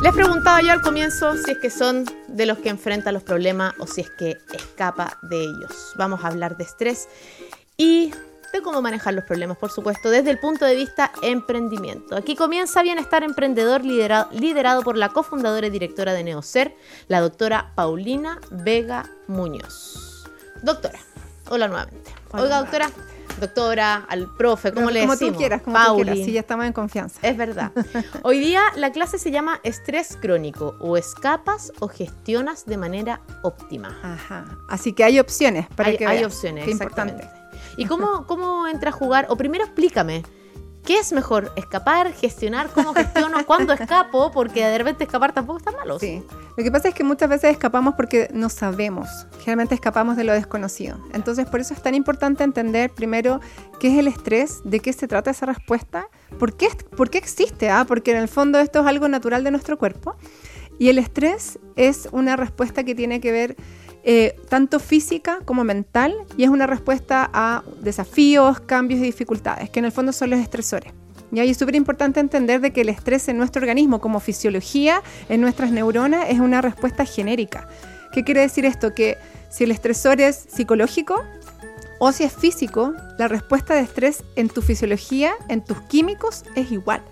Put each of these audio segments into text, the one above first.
Les preguntaba yo al comienzo si es que son de los que enfrentan los problemas o si es que escapa de ellos. Vamos a hablar de estrés y de cómo manejar los problemas, por supuesto, desde el punto de vista emprendimiento. Aquí comienza Bienestar Emprendedor liderado, liderado por la cofundadora y directora de Neocer, la doctora Paulina Vega Muñoz. Doctora, hola nuevamente. Oiga, doctora, doctora, al profe, ¿cómo le decimos? Como tú quieras, como tú quieras, si ya estamos en confianza. Es verdad. Hoy día la clase se llama estrés crónico, o escapas o gestionas de manera óptima. Ajá. Así que hay opciones para hay, que Hay opciones, Qué exactamente. importante. ¿Y cómo, cómo entra a jugar? O primero explícame, ¿qué es mejor? ¿Escapar? ¿Gestionar? ¿Cómo gestiono? ¿Cuándo escapo? Porque de repente escapar tampoco está malo. Sí. Lo que pasa es que muchas veces escapamos porque no sabemos. Generalmente escapamos de lo desconocido. Entonces, por eso es tan importante entender primero qué es el estrés, de qué se trata esa respuesta, por qué, por qué existe, ¿ah? porque en el fondo esto es algo natural de nuestro cuerpo. Y el estrés es una respuesta que tiene que ver eh, tanto física como mental y es una respuesta a desafíos, cambios y dificultades, que en el fondo son los estresores. ¿ya? Y es súper importante entender de que el estrés en nuestro organismo como fisiología, en nuestras neuronas, es una respuesta genérica. ¿Qué quiere decir esto? Que si el estresor es psicológico o si es físico, la respuesta de estrés en tu fisiología, en tus químicos, es igual.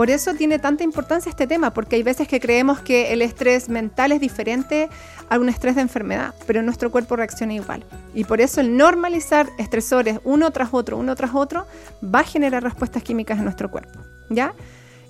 Por eso tiene tanta importancia este tema, porque hay veces que creemos que el estrés mental es diferente a un estrés de enfermedad, pero nuestro cuerpo reacciona igual. Y por eso el normalizar estresores uno tras otro, uno tras otro, va a generar respuestas químicas en nuestro cuerpo. ¿Ya?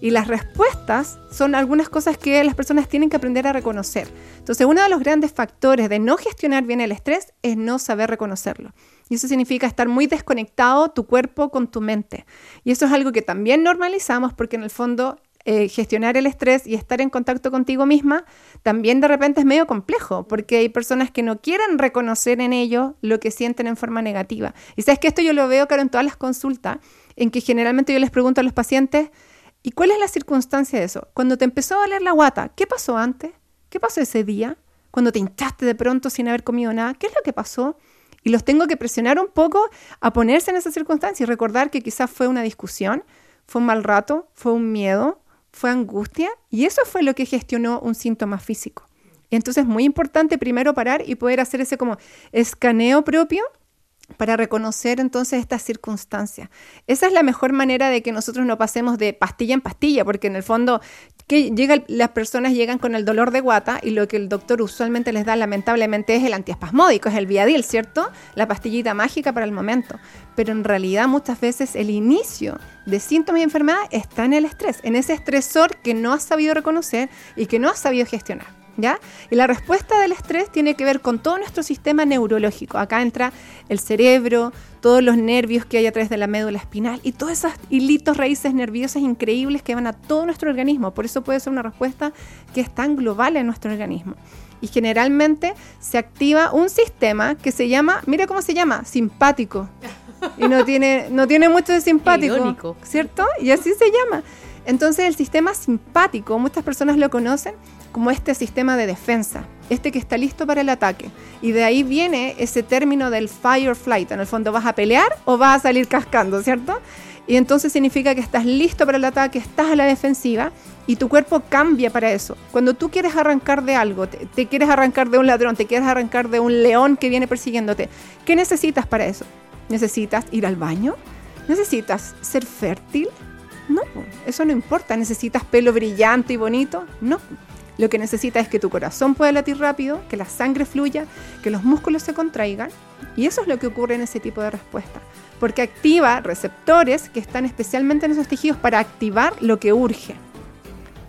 Y las respuestas son algunas cosas que las personas tienen que aprender a reconocer. Entonces, uno de los grandes factores de no gestionar bien el estrés es no saber reconocerlo. Y eso significa estar muy desconectado tu cuerpo con tu mente. Y eso es algo que también normalizamos porque en el fondo eh, gestionar el estrés y estar en contacto contigo misma también de repente es medio complejo porque hay personas que no quieren reconocer en ello lo que sienten en forma negativa. Y sabes que esto yo lo veo, claro, en todas las consultas, en que generalmente yo les pregunto a los pacientes, ¿y cuál es la circunstancia de eso? Cuando te empezó a doler la guata, ¿qué pasó antes? ¿Qué pasó ese día? Cuando te hinchaste de pronto sin haber comido nada, ¿qué es lo que pasó? Y los tengo que presionar un poco a ponerse en esa circunstancia y recordar que quizás fue una discusión, fue un mal rato, fue un miedo, fue angustia y eso fue lo que gestionó un síntoma físico. Entonces es muy importante primero parar y poder hacer ese como escaneo propio para reconocer entonces estas circunstancias. Esa es la mejor manera de que nosotros no pasemos de pastilla en pastilla, porque en el fondo que llega, las personas llegan con el dolor de guata y lo que el doctor usualmente les da lamentablemente es el antiespasmódico, es el Viadil, ¿cierto? La pastillita mágica para el momento. Pero en realidad muchas veces el inicio de síntomas y enfermedad está en el estrés, en ese estresor que no has sabido reconocer y que no has sabido gestionar. ¿Ya? Y la respuesta del estrés tiene que ver con todo nuestro sistema neurológico. Acá entra el cerebro, todos los nervios que hay a través de la médula espinal y todos esos hilitos, raíces nerviosas increíbles que van a todo nuestro organismo. Por eso puede ser una respuesta que es tan global en nuestro organismo. Y generalmente se activa un sistema que se llama, mira cómo se llama, simpático. Y no tiene, no tiene mucho de simpático, Irónico. ¿cierto? Y así se llama. Entonces el sistema simpático, muchas personas lo conocen como este sistema de defensa, este que está listo para el ataque. Y de ahí viene ese término del fire flight. En el fondo, ¿vas a pelear o vas a salir cascando, cierto? Y entonces significa que estás listo para el ataque, estás a la defensiva y tu cuerpo cambia para eso. Cuando tú quieres arrancar de algo, te, te quieres arrancar de un ladrón, te quieres arrancar de un león que viene persiguiéndote, ¿qué necesitas para eso? ¿Necesitas ir al baño? ¿Necesitas ser fértil? Eso no importa. ¿Necesitas pelo brillante y bonito? No. Lo que necesitas es que tu corazón pueda latir rápido, que la sangre fluya, que los músculos se contraigan. Y eso es lo que ocurre en ese tipo de respuesta. Porque activa receptores que están especialmente en esos tejidos para activar lo que urge.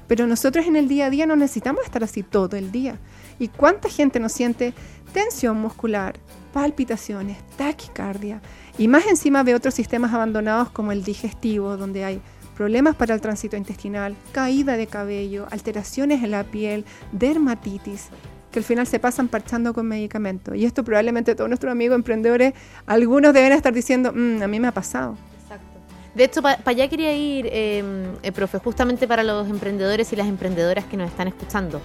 Pero nosotros en el día a día no necesitamos estar así todo el día. ¿Y cuánta gente nos siente tensión muscular, palpitaciones, taquicardia? Y más encima de otros sistemas abandonados como el digestivo, donde hay problemas para el tránsito intestinal, caída de cabello, alteraciones en la piel, dermatitis, que al final se pasan parchando con medicamentos. Y esto probablemente todos nuestros amigos emprendedores, algunos deben estar diciendo, "Mm, a mí me ha pasado. Exacto. De hecho, para allá quería ir, eh, eh, profe, justamente para los emprendedores y las emprendedoras que nos están escuchando.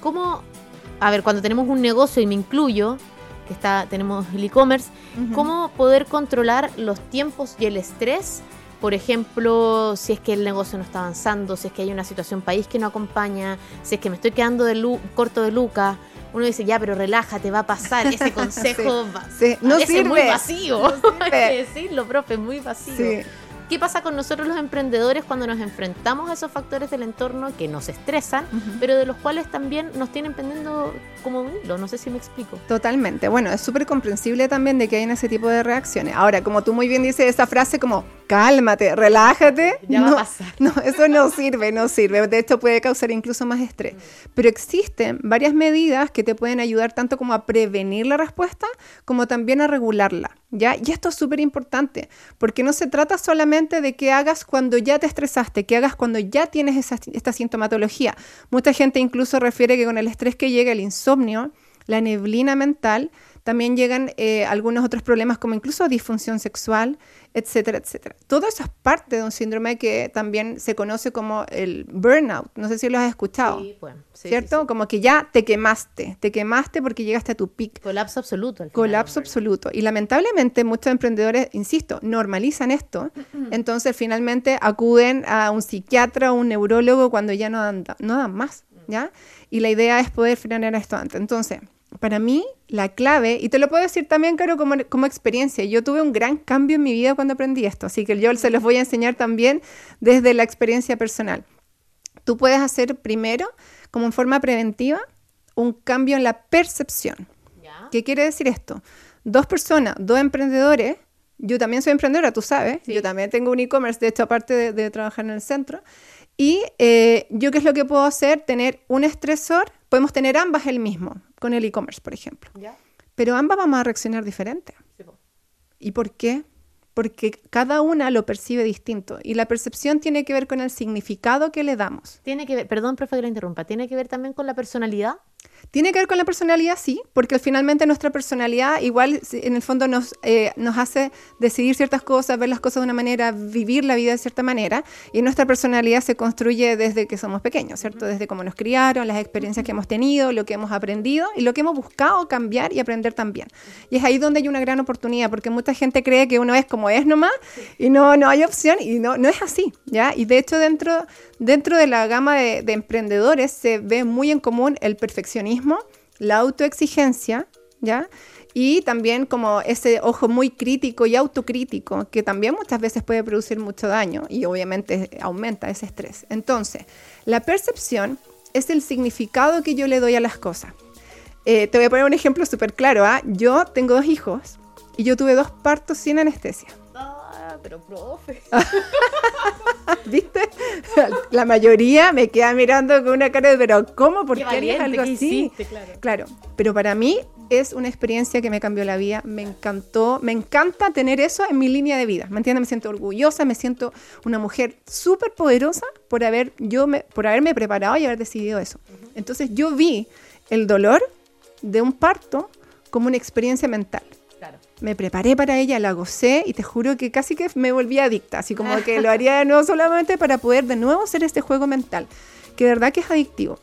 ¿Cómo, a ver, cuando tenemos un negocio, y me incluyo, que está, tenemos el e-commerce. ¿cómo poder controlar los tiempos y el estrés por ejemplo, si es que el negocio no está avanzando, si es que hay una situación país que no acompaña, si es que me estoy quedando de corto de lucas, uno dice, ya, pero relájate, va a pasar. Ese consejo no sirve. es muy vacío. hay que decirlo, profe, muy vacío. ¿Qué pasa con nosotros los emprendedores cuando nos enfrentamos a esos factores del entorno que nos estresan, pero de los cuales también nos tienen pendiendo como un hilo? No sé si me explico. Totalmente. Bueno, es súper comprensible también de que hay ese tipo de reacciones. Ahora, como tú muy bien dices esa frase como, cálmate, relájate. Ya no, va a pasar. No, eso no sirve, no sirve. De hecho, puede causar incluso más estrés. Pero existen varias medidas que te pueden ayudar tanto como a prevenir la respuesta, como también a regularla. ¿ya? Y esto es súper importante, porque no se trata solamente de que hagas cuando ya te estresaste, que hagas cuando ya tienes esta sintomatología. Mucha gente incluso refiere que con el estrés que llega el insomnio, la neblina mental, también llegan eh, algunos otros problemas como incluso disfunción sexual, etcétera, etcétera. Todo eso es parte de un síndrome que también se conoce como el burnout. No sé si lo has escuchado. Sí, pues, ¿Cierto? Como que ya te quemaste, te quemaste porque llegaste a tu pic. Colapso absoluto. Colapso absoluto. Y lamentablemente muchos emprendedores, insisto, normalizan esto. Entonces finalmente acuden a un psiquiatra o un neurólogo cuando ya no dan, no dan más. ¿ya? Y la idea es poder frenar esto antes. Entonces, para mí, la clave, y te lo puedo decir también, Caro, como, como experiencia, yo tuve un gran cambio en mi vida cuando aprendí esto, así que yo se los voy a enseñar también desde la experiencia personal. Tú puedes hacer primero, como en forma preventiva, un cambio en la percepción. ¿Qué quiere decir esto? Dos personas, dos emprendedores, yo también soy emprendedora, tú sabes, yo también tengo un e-commerce, de hecho, aparte de, trabajar en el centro, y eh, yo qué es lo que puedo hacer, tener un estresor, podemos tener ambas el mismo, con el e-commerce, por ejemplo. Pero ambas vamos a reaccionar diferente. ¿Y por qué? Porque cada una lo percibe distinto y la percepción tiene que ver con el significado que le damos. Tiene que ver, perdón, profe, que lo interrumpa, tiene que ver también con la personalidad. Tiene que ver con la personalidad, sí, porque finalmente nuestra personalidad igual en el fondo nos, eh, nos hace decidir ciertas cosas, ver las cosas de una manera, vivir la vida de cierta manera, y nuestra personalidad se construye desde que somos pequeños, ¿cierto? Desde cómo nos criaron, las experiencias que hemos tenido, lo que hemos aprendido y lo que hemos buscado cambiar y aprender también. Y es ahí donde hay una gran oportunidad, porque mucha gente cree que uno es como es nomás y no, no hay opción, y no, no es así, ¿ya? Y de hecho dentro, dentro de la gama de, de emprendedores se ve muy en común el perfeccionismo la autoexigencia, ¿ya? Y también como ese ojo muy crítico y autocrítico, que también muchas veces puede producir mucho daño y obviamente aumenta ese estrés. Entonces, la percepción es el significado que yo le doy a las cosas. Eh, te voy a poner un ejemplo súper claro. ¿ah? Yo tengo dos hijos y yo tuve dos partos sin anestesia pero profe. La mayoría me queda mirando con una cara de, pero ¿cómo? ¿Por qué, harías algo así? claro. claro, pero para mí es una experiencia que me cambió la vida, me encantó, me encanta tener eso en mi línea de vida, ¿me entiendes? Me siento orgullosa, me siento una mujer súper poderosa por, haber, yo me, por haberme preparado y haber decidido eso. Entonces yo vi el dolor de un parto como una experiencia mental me preparé para ella, la gocé y te juro que casi que me volví adicta, así como que lo haría de nuevo solamente para poder de nuevo hacer este juego mental, que de verdad que es adictivo.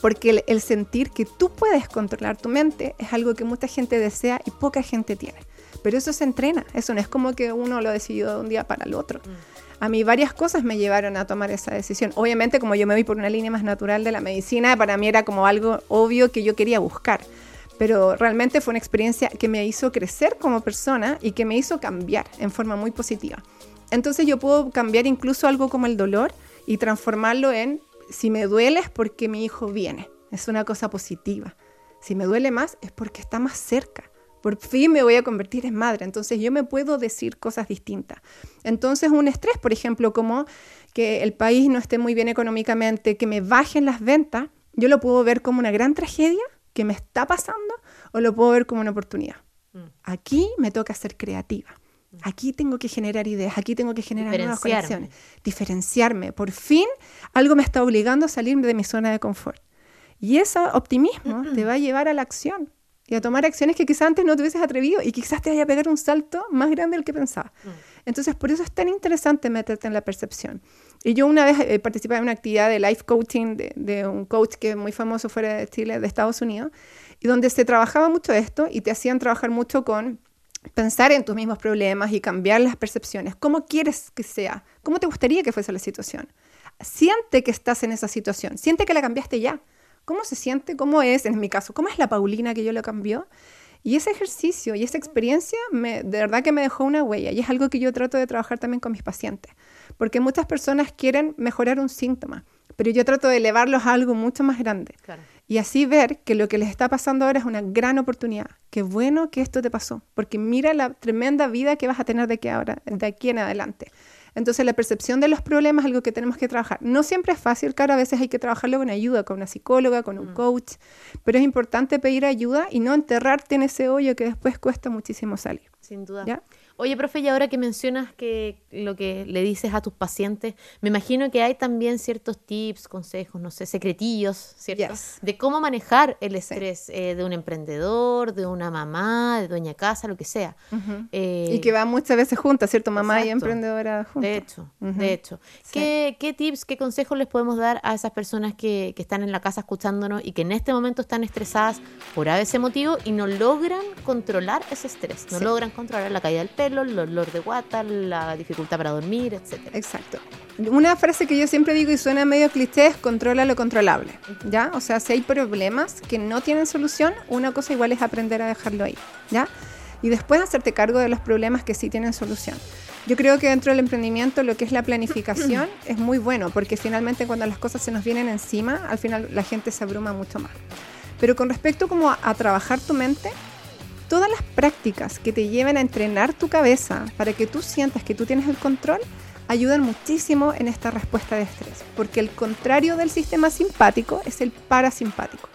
Porque el, sentir que tú puedes controlar tu mente es algo que mucha gente desea y poca gente tiene. Pero eso se entrena, eso no es como que uno lo decidió de un día para el otro. Mm. A mí varias cosas me llevaron a tomar esa decisión. Obviamente como yo me vi por una línea más natural de la medicina, para mí era como algo obvio que yo quería buscar pero realmente fue una experiencia que me hizo crecer como persona y que me hizo cambiar en forma muy positiva. Entonces yo puedo cambiar incluso algo como el dolor y transformarlo en, si me duele es porque mi hijo viene, es una cosa positiva. Si me duele más es porque está más cerca. Por fin me voy a convertir en madre, entonces yo me puedo decir cosas distintas. Entonces un estrés, por ejemplo, como que el país no esté muy bien económicamente, que me bajen las ventas, yo lo puedo ver como una gran tragedia que me está pasando o lo puedo ver como una oportunidad. Mm. Aquí me toca ser creativa. Mm. Aquí tengo que generar ideas, aquí tengo que generar nuevas conexiones, diferenciarme. Por fin algo me está obligando a salirme de mi zona de confort. Y ese optimismo te va a llevar a la acción y a tomar acciones que quizás antes no te hubieses atrevido y quizás te vaya a pegar un salto más grande del que pensaba. Mm. Entonces, por eso es tan interesante meterte en la percepción. Y yo una vez eh, participé en una actividad de life coaching de, un coach que es muy famoso fuera de Chile, de Estados Unidos, y donde se trabajaba mucho esto y te hacían trabajar mucho con pensar en tus mismos problemas y cambiar las percepciones. ¿Cómo quieres que sea? ¿Cómo te gustaría que fuese la situación? Siente que estás en esa situación, siente que la cambiaste ya. ¿Cómo se siente? ¿Cómo es? En mi caso, ¿cómo es la Paulina que yo lo cambió? Y ese ejercicio y esa experiencia me, de verdad que me dejó una huella y es algo que yo trato de trabajar también con mis pacientes, porque muchas personas quieren mejorar un síntoma, pero yo trato de elevarlos a algo mucho más grande. Claro y así ver que lo que les está pasando ahora es una gran oportunidad. Qué bueno que esto te pasó, porque mira la tremenda vida que vas a tener de aquí, ahora, de aquí en adelante. Entonces la percepción de los problemas es algo que tenemos que trabajar. No siempre es fácil, claro, a veces hay que trabajarlo con ayuda, con una psicóloga, con un mm. coach, pero es importante pedir ayuda y no enterrarte en ese hoyo que después cuesta muchísimo salir. Sin duda. ¿Ya? Oye, profe, y ahora que mencionas que lo que le dices a tus pacientes, me imagino que hay también ciertos tips, consejos, no sé, secretillos, ¿cierto? De cómo manejar el estrés eh, de un emprendedor, de una mamá, de dueña casa, lo que sea. Eh, y que va muchas veces juntas, ¿cierto? Mamá y emprendedora juntas. De hecho, de hecho. ¿Qué, ¿Qué, tips, qué consejos les podemos dar a esas personas que, que están en la casa escuchándonos y que en este momento están estresadas por ese motivo y no logran controlar ese estrés, no logran controlar la caída del pelo? el dolor de guata, la dificultad para dormir, etc. Exacto. Una frase que yo siempre digo y suena medio cliché es controla lo controlable, ¿ya? O sea, si hay problemas que no tienen solución, una cosa igual es aprender a dejarlo ahí, ¿ya? Y después hacerte cargo de los problemas que sí tienen solución. Yo creo que dentro del emprendimiento lo que es la planificación es muy bueno, porque finalmente cuando las cosas se nos vienen encima, al final la gente se abruma mucho más. Pero con respecto como a trabajar tu mente, todas las prácticas que te lleven a entrenar tu cabeza para que tú sientas que tú tienes el control ayudan muchísimo en esta respuesta de estrés, porque el contrario del sistema simpático es el parasimpático.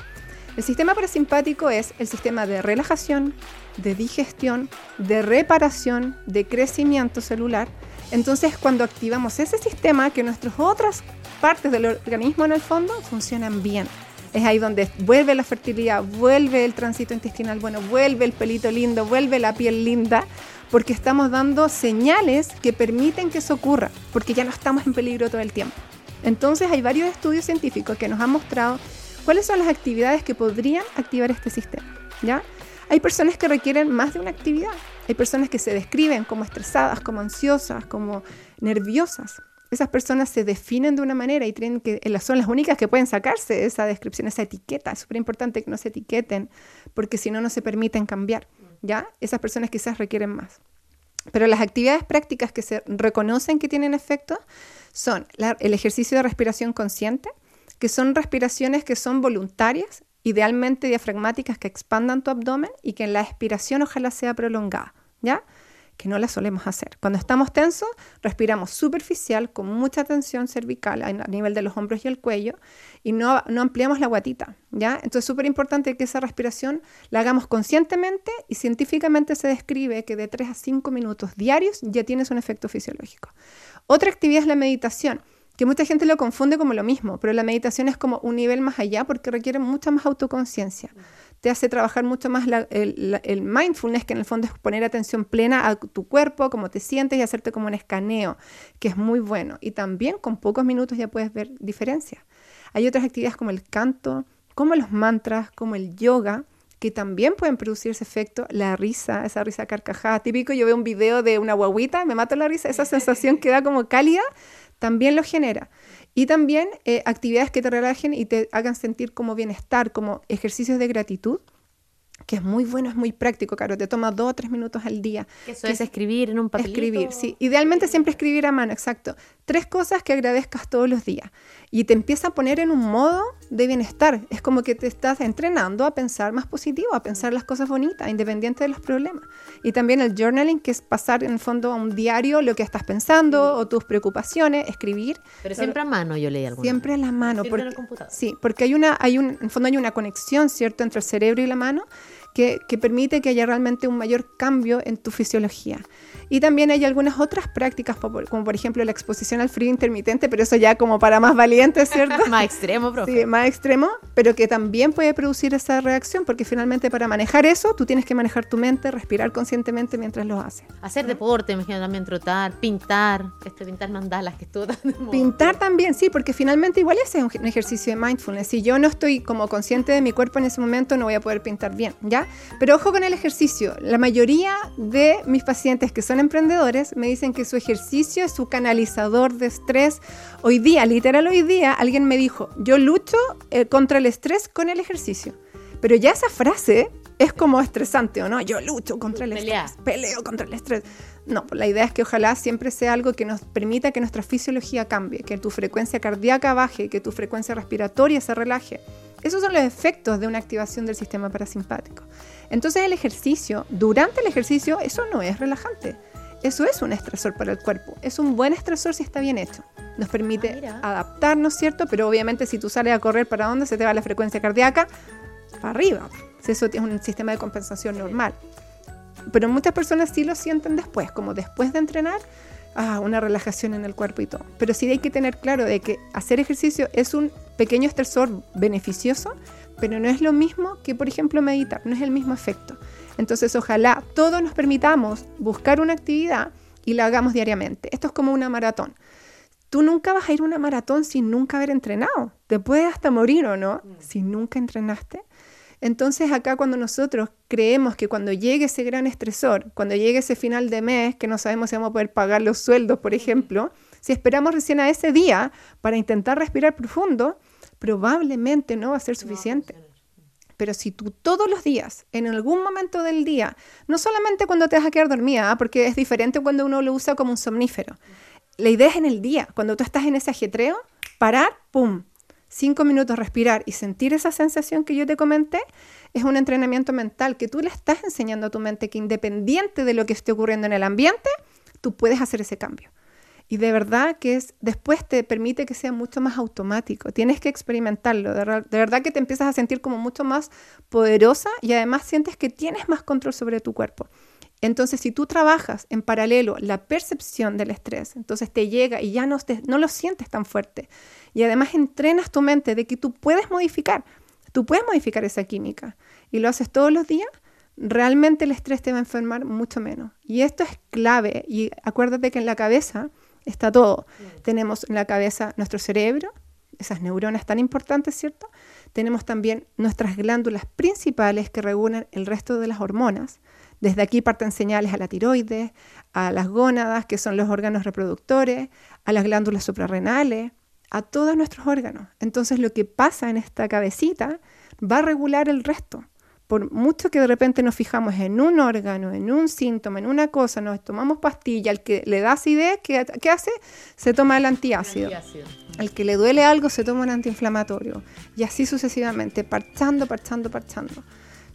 El sistema parasimpático es el sistema de relajación, de digestión, de reparación, de crecimiento celular. Entonces, cuando activamos ese sistema, que nuestras otras partes del organismo en el fondo funcionan bien. Es ahí donde vuelve la fertilidad, vuelve el tránsito intestinal bueno, vuelve el pelito lindo, vuelve la piel linda, porque estamos dando señales que permiten que eso ocurra, porque ya no estamos en peligro todo el tiempo. Entonces hay varios estudios científicos que nos han mostrado cuáles son las actividades que podrían activar este sistema. ¿ya? Hay personas que requieren más de una actividad. Hay personas que se describen como estresadas, como ansiosas, como nerviosas esas personas se definen de una manera y tienen que, son las únicas que pueden sacarse esa descripción, esa etiqueta. Es súper importante que no se etiqueten, porque si no, no se permiten cambiar. ¿ya? Esas personas quizás requieren más. Pero las actividades prácticas que se reconocen que tienen efecto son el ejercicio de respiración consciente, que son respiraciones que son voluntarias, idealmente diafragmáticas que expandan tu abdomen y que en la expiración ojalá sea prolongada. ¿ya? Que no la solemos hacer. Cuando estamos tensos, respiramos superficial, con mucha tensión cervical a nivel de los hombros y el cuello, y no, no ampliamos la guatita, ¿ya? Entonces es súper importante que esa respiración la hagamos conscientemente y científicamente se describe que de 3 a 5 minutos diarios ya tienes un efecto fisiológico. Otra actividad es la meditación que mucha gente lo confunde como lo mismo, pero la meditación es como un nivel más allá porque requiere mucha más autoconciencia te hace trabajar mucho más el, mindfulness, que en el fondo es poner atención plena a tu cuerpo, cómo te sientes y hacerte como un escaneo, que es muy bueno. Y también con pocos minutos ya puedes ver diferencias. Hay otras actividades como el canto, como los mantras, como el yoga, que también pueden producir ese efecto, la risa, esa risa carcajada. Típico, yo veo un video de una guaguita, me mato la risa, esa sensación que da como cálida, también lo genera. Y también eh, actividades que te relajen y te hagan sentir como bienestar, como ejercicios de gratitud que es muy bueno, es muy práctico, Caro, te toma dos o tres minutos al día. Eso es escribir en un papelito. Escribir, sí. Idealmente siempre escribir a mano, exacto. Tres cosas que agradezcas todos los días. Y te empieza a poner en un modo de bienestar. Es como que te estás entrenando a pensar más positivo, a pensar las cosas bonitas, independiente de los problemas. Y también el journaling, que es pasar en el fondo a un diario lo que estás pensando o tus preocupaciones, escribir. Pero siempre a mano, yo leí algo. Siempre a la mano. Siempre en el computador. Sí, porque hay una, hay un, en el fondo hay una conexión, ¿cierto?, entre el cerebro y la mano que, permite que haya realmente un mayor cambio en tu fisiología. Y también hay algunas otras prácticas, como por ejemplo la exposición al frío intermitente, pero eso ya como para más valientes, ¿cierto? más extremo, profe. Sí, más extremo, pero que también puede producir esa reacción, porque finalmente para manejar eso, tú tienes que manejar tu mente, respirar conscientemente mientras lo haces. Hacer deporte, me imagino también trotar, pintar, este, pintar mandalas, que es todo Pintar también, sí, porque finalmente igual es un ejercicio de mindfulness. Si yo no estoy como consciente de mi cuerpo en ese momento, no voy a poder pintar bien, ¿ya? ¿Ya? Pero ojo con el ejercicio. La mayoría de mis pacientes que son emprendedores me dicen que su ejercicio es su canalizador de estrés. Hoy día, literal hoy día, alguien me dijo, yo lucho eh, contra el estrés con el ejercicio. Pero ya esa frase es como estresante, ¿o no? Yo lucho contra el estrés, peleo contra el estrés. No, la idea es que ojalá siempre sea algo que nos permita que nuestra fisiología cambie, que tu frecuencia cardíaca baje, que tu frecuencia respiratoria se relaje. Esos son los efectos de una activación del sistema parasimpático. Entonces el ejercicio, durante el ejercicio, eso no es relajante. Eso es un estresor para el cuerpo. Es un buen estresor si está bien hecho. Nos permite ah, adaptarnos, ¿cierto? Pero obviamente si tú sales a correr, ¿para dónde se te va la frecuencia cardíaca? Para arriba. Si eso es un sistema de compensación normal. Pero muchas personas sí lo sienten después, como después de entrenar, ah, una relajación en el cuerpo y todo. Pero sí hay que tener claro de que hacer ejercicio es un pequeño estresor beneficioso, pero no es lo mismo que, por ejemplo, meditar, no es el mismo efecto. Entonces, ojalá todos nos permitamos buscar una actividad y la hagamos diariamente. Esto es como una maratón. Tú nunca vas a ir a una maratón sin nunca haber entrenado. Te puedes hasta morir o no mm. si nunca entrenaste. Entonces acá cuando nosotros creemos que cuando llegue ese gran estresor, cuando llegue ese final de mes, que no sabemos si vamos a poder pagar los sueldos, por ejemplo, si esperamos recién a ese día para intentar respirar profundo, probablemente no va a ser suficiente. Pero si tú todos los días, en algún momento del día, no solamente cuando te vas a quedar dormida, ¿ah? porque es diferente cuando uno lo usa como un somnífero. La idea es en el día, cuando tú estás en ese ajetreo, parar, ¡pum! Cinco minutos respirar y sentir esa sensación que yo te comenté, es un entrenamiento mental que tú le estás enseñando a tu mente que independiente de lo que esté ocurriendo en el ambiente, tú puedes hacer ese cambio. Y de verdad que es, después te permite que sea mucho más automático. Tienes que experimentarlo. De, de, verdad que te empiezas a sentir como mucho más poderosa y además sientes que tienes más control sobre tu cuerpo. Entonces, si tú trabajas en paralelo la percepción del estrés, entonces te llega y ya no, no lo sientes tan fuerte. Y además entrenas tu mente de que tú puedes modificar, tú puedes modificar esa química y lo haces todos los días, realmente el estrés te va a enfermar mucho menos. Y esto es clave. Y acuérdate que en la cabeza está todo. Tenemos en la cabeza nuestro cerebro, esas neuronas tan importantes, ¿cierto? Tenemos también nuestras glándulas principales que regulan el resto de las hormonas. Desde aquí parten señales a la tiroides, a las gónadas, que son los órganos reproductores, a las glándulas suprarrenales, a todos nuestros órganos. Entonces lo que pasa en esta cabecita va a regular el resto. Por mucho que de repente nos fijamos en un órgano, en un síntoma, en una cosa, nos tomamos pastilla, al que le da acidez, ¿qué, ¿qué hace? Se toma el antiácido. el antiácido. Al que le duele algo, se toma un antiinflamatorio. Y así sucesivamente, parchando, parchando, parchando.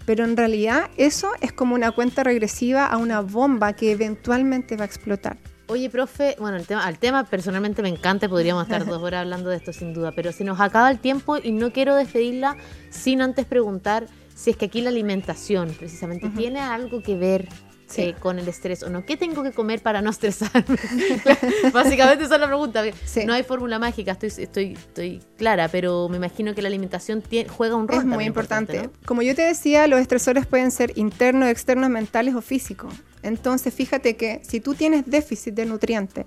Pero en realidad eso es como una cuenta regresiva a una bomba que eventualmente va a explotar. Oye, profe, bueno, el tema, al tema personalmente me encanta, podríamos estar dos horas hablando de esto sin duda, pero se nos acaba el tiempo y no quiero despedirla sin antes preguntar si es que aquí la alimentación precisamente tiene algo que ver eh, con el estrés o no. ¿Qué tengo que comer para no estresarme? Básicamente esa es la pregunta. No hay fórmula mágica, estoy, estoy, estoy clara, pero me imagino que la alimentación juega un rol. Es muy importante. Como yo te decía, los estresores pueden ser internos, externos, mentales o físicos. Entonces, fíjate que si tú tienes déficit de nutrientes,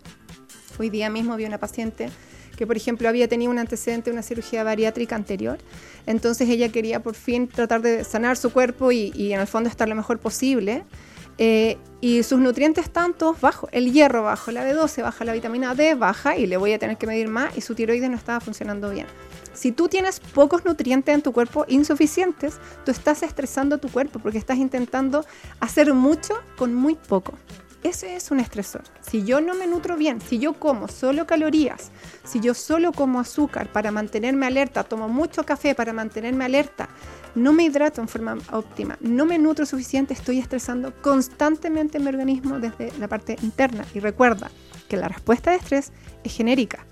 hoy día mismo vi una paciente que por ejemplo había tenido un antecedente de una cirugía bariátrica anterior. Entonces ella quería por fin tratar de sanar su cuerpo y, y en el fondo estar lo mejor posible. Eh, y sus nutrientes están todos bajos. El hierro bajo, la B12 baja, la vitamina D baja y le voy a tener que medir más y su tiroides no estaba funcionando bien. Si tú tienes pocos nutrientes en tu cuerpo, insuficientes, tú estás estresando tu cuerpo porque estás intentando hacer mucho con muy poco. Ese es un estresor. Si yo no me nutro bien, si yo como solo calorías, si yo solo como azúcar para mantenerme alerta, tomo mucho café para mantenerme alerta, no me hidrato en forma óptima, no me nutro suficiente, estoy estresando constantemente mi organismo desde la parte interna. Y recuerda que la respuesta de estrés es genérica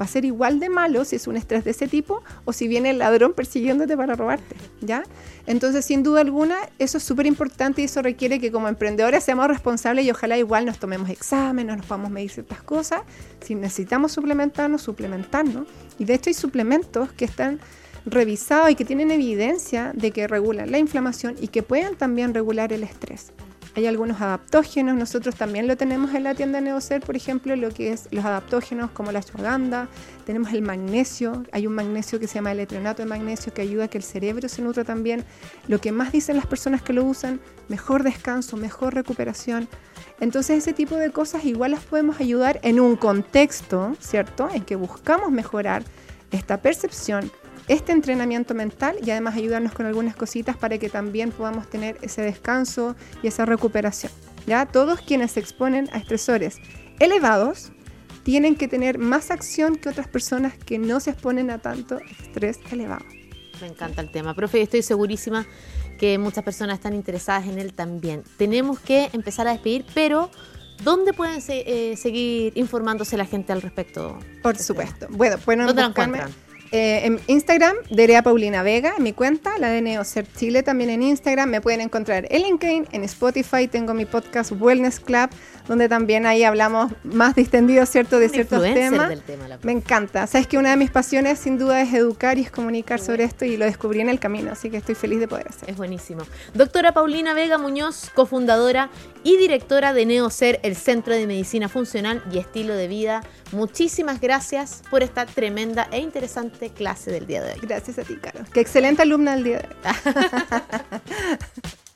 va a ser igual de malo si es un estrés de ese tipo o si viene el ladrón persiguiéndote para robarte, ¿ya? Entonces, sin duda alguna, eso es súper importante y eso requiere que como emprendedores seamos responsables y ojalá igual nos tomemos exámenes, nos podamos medir ciertas cosas. Si necesitamos suplementarnos, suplementarnos. Y de hecho hay suplementos que están revisados y que tienen evidencia de que regulan la inflamación y que pueden también regular el estrés. hay algunos adaptógenos, nosotros también lo tenemos en la tienda Neocer, por ejemplo, lo que es los adaptógenos como la ashwagandha, tenemos el magnesio, hay un magnesio que se llama el etronato de magnesio que ayuda a que el cerebro se nutra también. Lo que más dicen las personas que lo usan, mejor descanso, mejor recuperación. Entonces ese tipo de cosas igual las podemos ayudar en un contexto, ¿cierto? En que buscamos mejorar esta percepción, este entrenamiento mental y además ayudarnos con algunas cositas para que también podamos tener ese descanso y esa recuperación. ¿ya? Todos quienes se exponen a estresores elevados tienen que tener más acción que otras personas que no se exponen a tanto estrés elevado. Me encanta el tema, profe, estoy segurísima que muchas personas están interesadas en él también. Tenemos que empezar a despedir, pero ¿dónde pueden eh, seguir informándose la gente al respecto? Por supuesto. Bueno, pueden buscarme eh, en Instagram, Derea Paulina Vega, en mi cuenta, la de Neocer Chile también en Instagram. Me pueden encontrar en LinkedIn, en Spotify, tengo mi podcast Wellness Club, donde también ahí hablamos más distendido, ¿cierto?, de ciertos temas. Me encanta. Sabes que una de mis pasiones, sin duda, es educar y es comunicar sobre esto y lo descubrí en el camino, así que estoy feliz de poder hacerlo. Es buenísimo. Doctora Paulina Vega Muñoz, cofundadora y directora de Neocer, el Centro de Medicina Funcional y Estilo de Vida. Muchísimas gracias por esta tremenda e interesante clase del día de hoy. Gracias a ti, Caro. Qué excelente alumna del día de hoy.